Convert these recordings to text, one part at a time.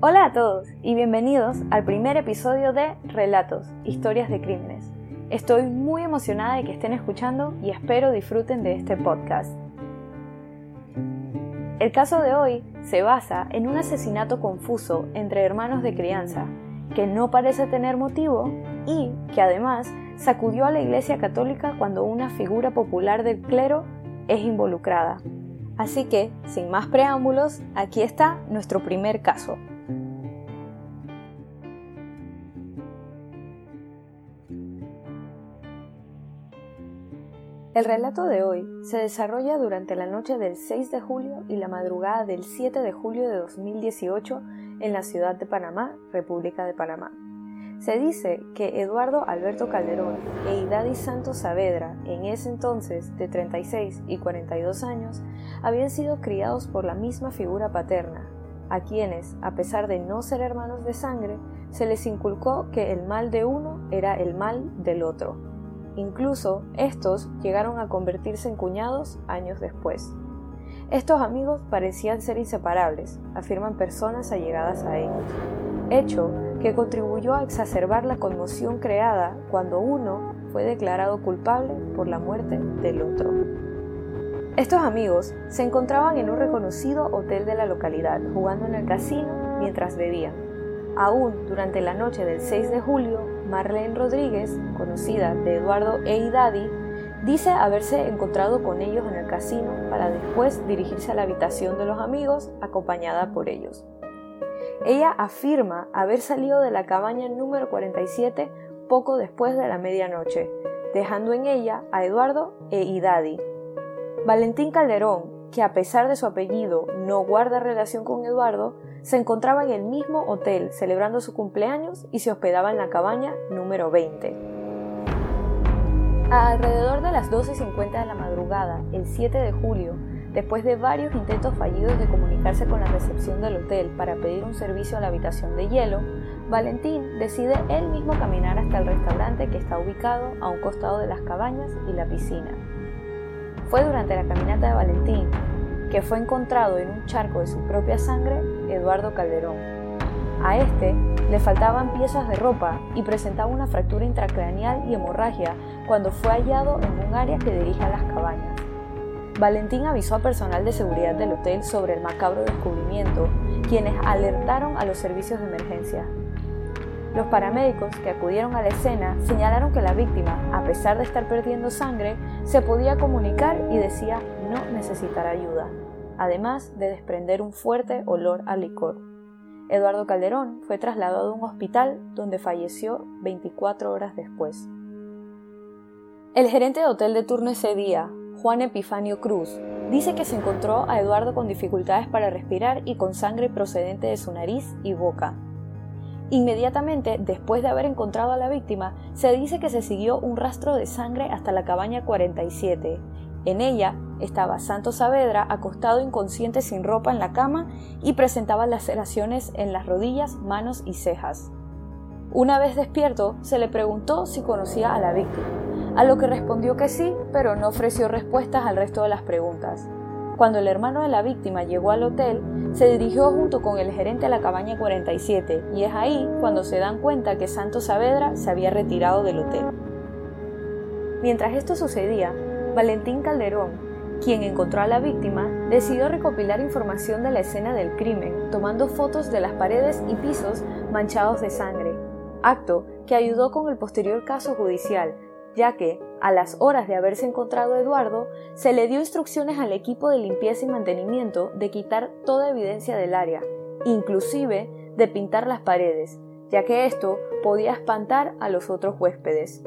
Hola a todos y bienvenidos al primer episodio de Relatos, Historias de Crímenes. Estoy muy emocionada de que estén escuchando y espero disfruten de este podcast. El caso de hoy se basa en un asesinato confuso entre hermanos de crianza, que no parece tener motivo y que además sacudió a la Iglesia Católica cuando una figura popular del clero es involucrada. Así que, sin más preámbulos, aquí está nuestro primer caso. El relato de hoy se desarrolla durante la noche del 6 de julio y la madrugada del 7 de julio de 2018 en la ciudad de Panamá, República de Panamá. Se dice que Eduardo Alberto Calderón e Idadi Santos Saavedra, en ese entonces de 36 y 42 años, habían sido criados por la misma figura paterna, a quienes, a pesar de no ser hermanos de sangre, se les inculcó que el mal de uno era el mal del otro Incluso estos llegaron a convertirse en cuñados años después. Estos amigos parecían ser inseparables, afirman personas allegadas a ellos, hecho que contribuyó a exacerbar la conmoción creada cuando uno fue declarado culpable por la muerte del otro. Estos amigos se encontraban en un reconocido hotel de la localidad, jugando en el casino mientras bebían. Aún durante la noche del 6 de julio, Marlene Rodríguez, conocida de Eduardo e Idadi, dice haberse encontrado con ellos en el casino para después dirigirse a la habitación de los amigos acompañada por ellos. Ella afirma haber salido de la cabaña número 47 poco después de la medianoche, dejando en ella a Eduardo e Idadi. Valentín Calderón, que a pesar de su apellido no guarda relación con Eduardo, se encontraba en el mismo hotel celebrando su cumpleaños y se hospedaba en la cabaña número 20. A alrededor de las 12.50 de la madrugada, el 7 de julio, después de varios intentos fallidos de comunicarse con la recepción del hotel para pedir un servicio a la habitación de hielo, Valentín decide él mismo caminar hasta el restaurante que está ubicado a un costado de las cabañas y la piscina. Fue durante la caminata de Valentín que fue encontrado en un charco de su propia sangre Eduardo Calderón. A este le faltaban piezas de ropa y presentaba una fractura intracraneal y hemorragia cuando fue hallado en un área que dirige a las cabañas. Valentín avisó a personal de seguridad del hotel sobre el macabro descubrimiento, quienes alertaron a los servicios de emergencia. Los paramédicos que acudieron a la escena señalaron que la víctima, a pesar de estar perdiendo sangre, se podía comunicar y decía no necesitar ayuda, además de desprender un fuerte olor a licor. Eduardo Calderón fue trasladado a un hospital donde falleció 24 horas después. El gerente de hotel de turno ese día, Juan Epifanio Cruz, dice que se encontró a Eduardo con dificultades para respirar y con sangre procedente de su nariz y boca, Inmediatamente después de haber encontrado a la víctima, se dice que se siguió un rastro de sangre hasta la cabaña 47. En ella estaba Santos Saavedra acostado inconsciente sin ropa en la cama y presentaba laceraciones en las rodillas, manos y cejas. Una vez despierto, se le preguntó si conocía a la víctima, a lo que respondió que sí, pero no ofreció respuestas al resto de las preguntas. Cuando el hermano de la víctima llegó al hotel, se dirigió junto con el gerente a la cabaña 47 y es ahí cuando se dan cuenta que Santos Saavedra se había retirado del hotel. Mientras esto sucedía, Valentín Calderón, quien encontró a la víctima, decidió recopilar información de la escena del crimen, tomando fotos de las paredes y pisos manchados de sangre, acto que ayudó con el posterior caso judicial, ya que, a las horas de haberse encontrado Eduardo, se le dio instrucciones al equipo de limpieza y mantenimiento de quitar toda evidencia del área, inclusive de pintar las paredes, ya que esto podía espantar a los otros huéspedes.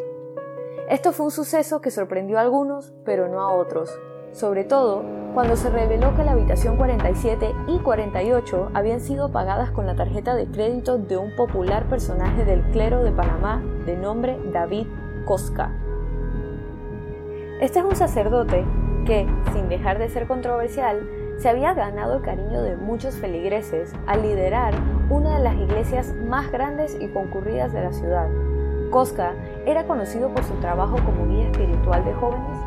Esto fue un suceso que sorprendió a algunos, pero no a otros, sobre todo cuando se reveló que la habitación 47 y 48 habían sido pagadas con la tarjeta de crédito de un popular personaje del clero de Panamá de nombre David Cosca. Este es un sacerdote que, sin dejar de ser controversial, se había ganado el cariño de muchos feligreses al liderar una de las iglesias más grandes y concurridas de la ciudad. Cosca era conocido por su trabajo como guía espiritual de jóvenes,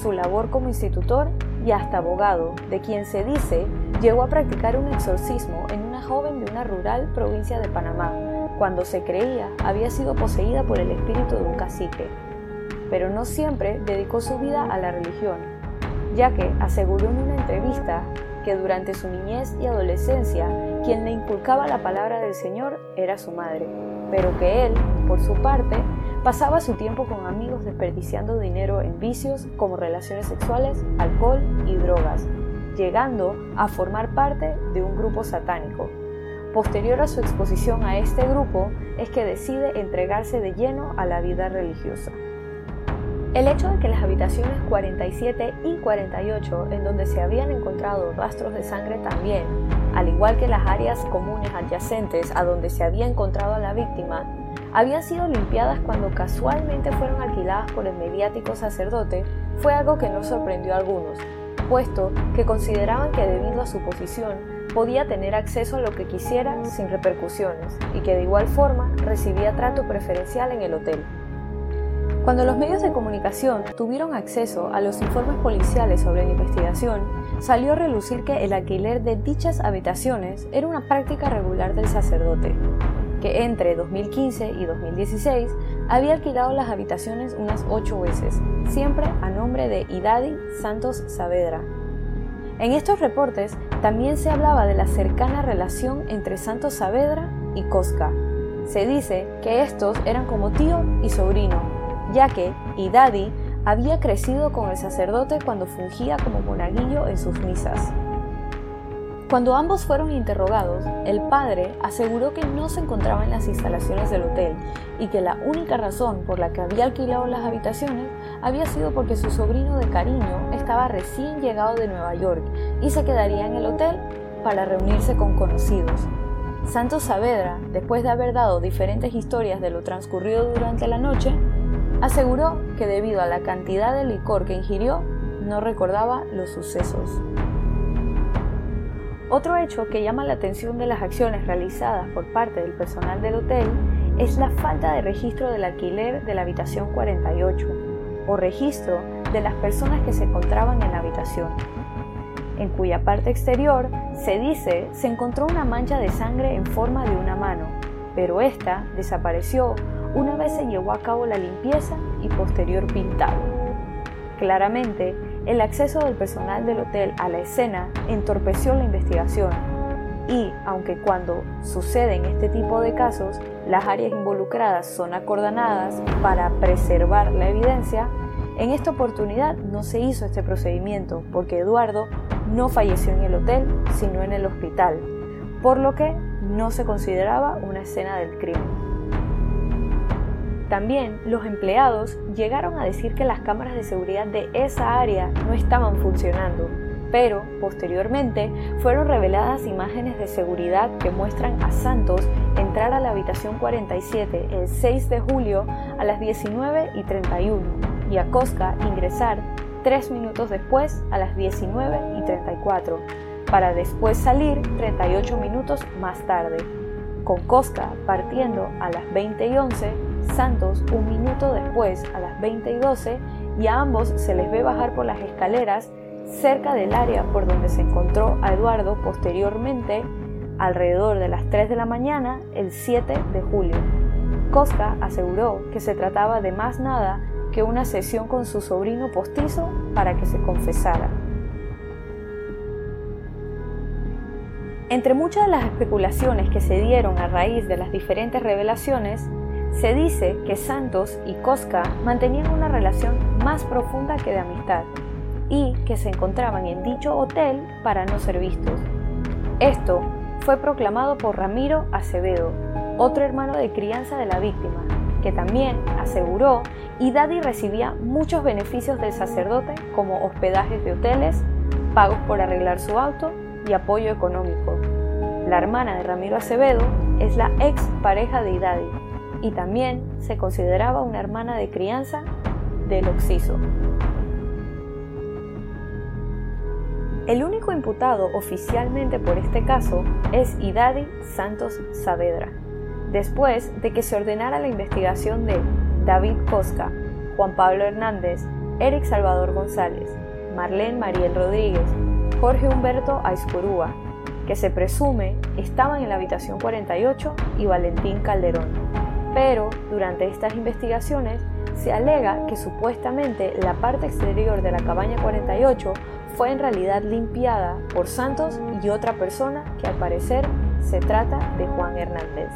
su labor como institutor y hasta abogado, de quien se dice llegó a practicar un exorcismo en una joven de una rural provincia de Panamá, cuando se creía había sido poseída por el espíritu de un cacique. Pero no siempre dedicó su vida a la religión, ya que aseguró en una entrevista que durante su niñez y adolescencia quien le inculcaba la palabra del Señor era su madre, pero que él, por su parte, pasaba su tiempo con amigos desperdiciando dinero en vicios como relaciones sexuales, alcohol y drogas, llegando a formar parte de un grupo satánico. Posterior a su exposición a este grupo es que decide entregarse de lleno a la vida religiosa. El hecho de que las habitaciones 47 y 48, en donde se habían encontrado rastros de sangre también, al igual que las áreas comunes adyacentes a donde se había encontrado a la víctima, habían sido limpiadas cuando casualmente fueron alquiladas por el mediático sacerdote, fue algo que no sorprendió a algunos, puesto que consideraban que debido a su posición podía tener acceso a lo que quisiera sin repercusiones y que de igual forma recibía trato preferencial en el hotel. Cuando los medios de comunicación tuvieron acceso a los informes policiales sobre la investigación, salió a relucir que el alquiler de dichas habitaciones era una práctica regular del sacerdote, que entre 2015 y 2016 había alquilado las habitaciones unas ocho veces, siempre a nombre de Idadi Santos Saavedra. En estos reportes también se hablaba de la cercana relación entre Santos Saavedra y Cosca. Se dice que estos eran como tío y sobrino, ya que Idadi había crecido con el sacerdote cuando fungía como monaguillo en sus misas. Cuando ambos fueron interrogados, el padre aseguró que no se encontraba en las instalaciones del hotel y que la única razón por la que había alquilado las habitaciones había sido porque su sobrino de cariño estaba recién llegado de Nueva York y se quedaría en el hotel para reunirse con conocidos. Santos Saavedra, después de haber dado diferentes historias de lo transcurrido durante la noche, Aseguró que debido a la cantidad de licor que ingirió, no recordaba los sucesos. Otro hecho que llama la atención de las acciones realizadas por parte del personal del hotel es la falta de registro del alquiler de la habitación 48 o registro de las personas que se encontraban en la habitación, en cuya parte exterior se dice se encontró una mancha de sangre en forma de una mano, pero esta desapareció una vez se llevó a cabo la limpieza y posterior pintado. Claramente, el acceso del personal del hotel a la escena entorpeció la investigación y, aunque cuando suceden este tipo de casos, las áreas involucradas son acordonadas para preservar la evidencia, en esta oportunidad no se hizo este procedimiento porque Eduardo no falleció en el hotel, sino en el hospital, por lo que no se consideraba una escena del crimen. También los empleados llegaron a decir que las cámaras de seguridad de esa área no estaban funcionando, pero posteriormente fueron reveladas imágenes de seguridad que muestran a Santos entrar a la habitación 47 el 6 de julio a las 19 y 31 y a Cosca ingresar tres minutos después a las 19 y 34 para después salir 38 minutos más tarde, con Cosca partiendo a las 20 y 11 Santos un minuto después, a las 20 y 12, y a ambos se les ve bajar por las escaleras cerca del área por donde se encontró a Eduardo posteriormente, alrededor de las 3 de la mañana, el 7 de julio. Cosca aseguró que se trataba de más nada que una sesión con su sobrino postizo para que se confesara. Entre muchas de las especulaciones que se dieron a raíz de las diferentes revelaciones, se dice que Santos y Cosca mantenían una relación más profunda que de amistad y que se encontraban en dicho hotel para no ser vistos. Esto fue proclamado por Ramiro Acevedo, otro hermano de crianza de la víctima, que también aseguró y Daddy recibía muchos beneficios del sacerdote como hospedajes de hoteles, pagos por arreglar su auto y apoyo económico. La hermana de Ramiro Acevedo es la ex pareja de Idadi y también se consideraba una hermana de crianza del Oxiso. El único imputado oficialmente por este caso es Idadi Santos Saavedra, después de que se ordenara la investigación de David Cosca, Juan Pablo Hernández, Eric Salvador González, Marlene Mariel Rodríguez, Jorge Humberto Aizcorúa, que se presume estaban en la habitación 48, y Valentín Calderón. Pero durante estas investigaciones se alega que supuestamente la parte exterior de la cabaña 48 fue en realidad limpiada por Santos y otra persona que al parecer se trata de Juan Hernández.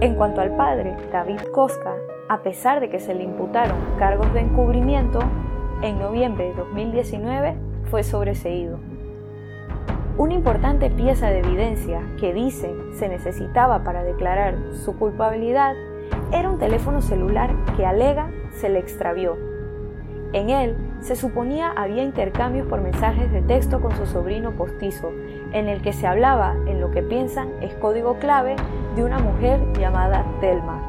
En cuanto al padre, David Cosca, a pesar de que se le imputaron cargos de encubrimiento, en noviembre de 2019 fue sobreseído. Una importante pieza de evidencia que dicen se necesitaba para declarar su culpabilidad era un teléfono celular que alega se le extravió. En él se suponía había intercambios por mensajes de texto con su sobrino postizo, en el que se hablaba en lo que piensan es código clave de una mujer llamada Telma,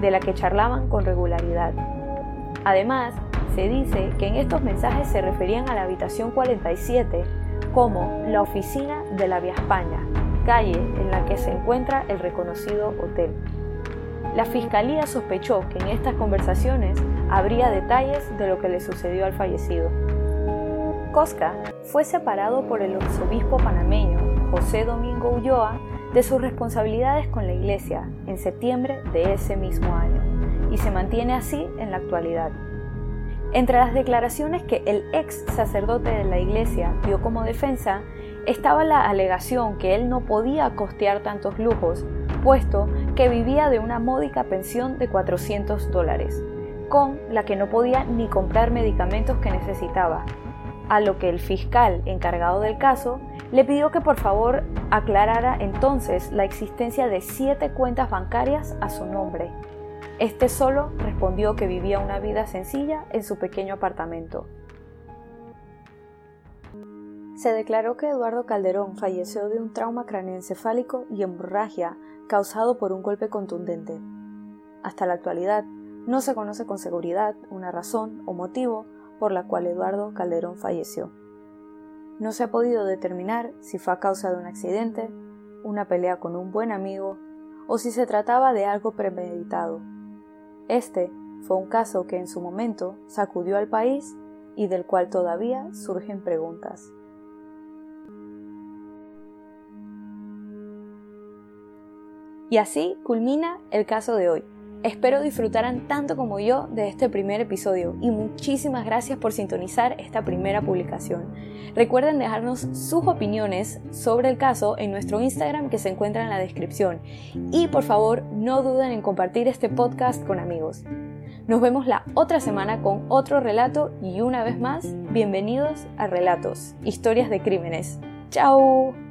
de la que charlaban con regularidad. Además, se dice que en estos mensajes se referían a la habitación 47 como la oficina de la Vía España, calle en la que se encuentra el reconocido hotel. La fiscalía sospechó que en estas conversaciones habría detalles de lo que le sucedió al fallecido. Cosca fue separado por el arzobispo panameño José Domingo Ulloa de sus responsabilidades con la iglesia en septiembre de ese mismo año y se mantiene así en la actualidad. Entre las declaraciones que el ex sacerdote de la iglesia dio como defensa estaba la alegación que él no podía costear tantos lujos, puesto que vivía de una módica pensión de 400 dólares, con la que no podía ni comprar medicamentos que necesitaba, a lo que el fiscal encargado del caso le pidió que por favor aclarara entonces la existencia de siete cuentas bancarias a su nombre, este solo respondió que vivía una vida sencilla en su pequeño apartamento. Se declaró que Eduardo Calderón falleció de un trauma craneoencefálico y hemorragia causado por un golpe contundente. Hasta la actualidad, no se conoce con seguridad una razón o motivo por la cual Eduardo Calderón falleció. No se ha podido determinar si fue a causa de un accidente, una pelea con un buen amigo o si se trataba de algo premeditado este fue un caso que en su momento sacudió al país y del cual todavía surgen preguntas. Y así culmina el caso de hoy. Espero disfrutaran tanto como yo de este primer episodio y muchísimas gracias por sintonizar esta primera publicación. Recuerden dejarnos sus opiniones sobre el caso en nuestro Instagram que se encuentra en la descripción y por favor no duden en compartir este podcast con amigos. Nos vemos la otra semana con otro relato y una vez más, bienvenidos a Relatos, historias de crímenes. ¡Chao!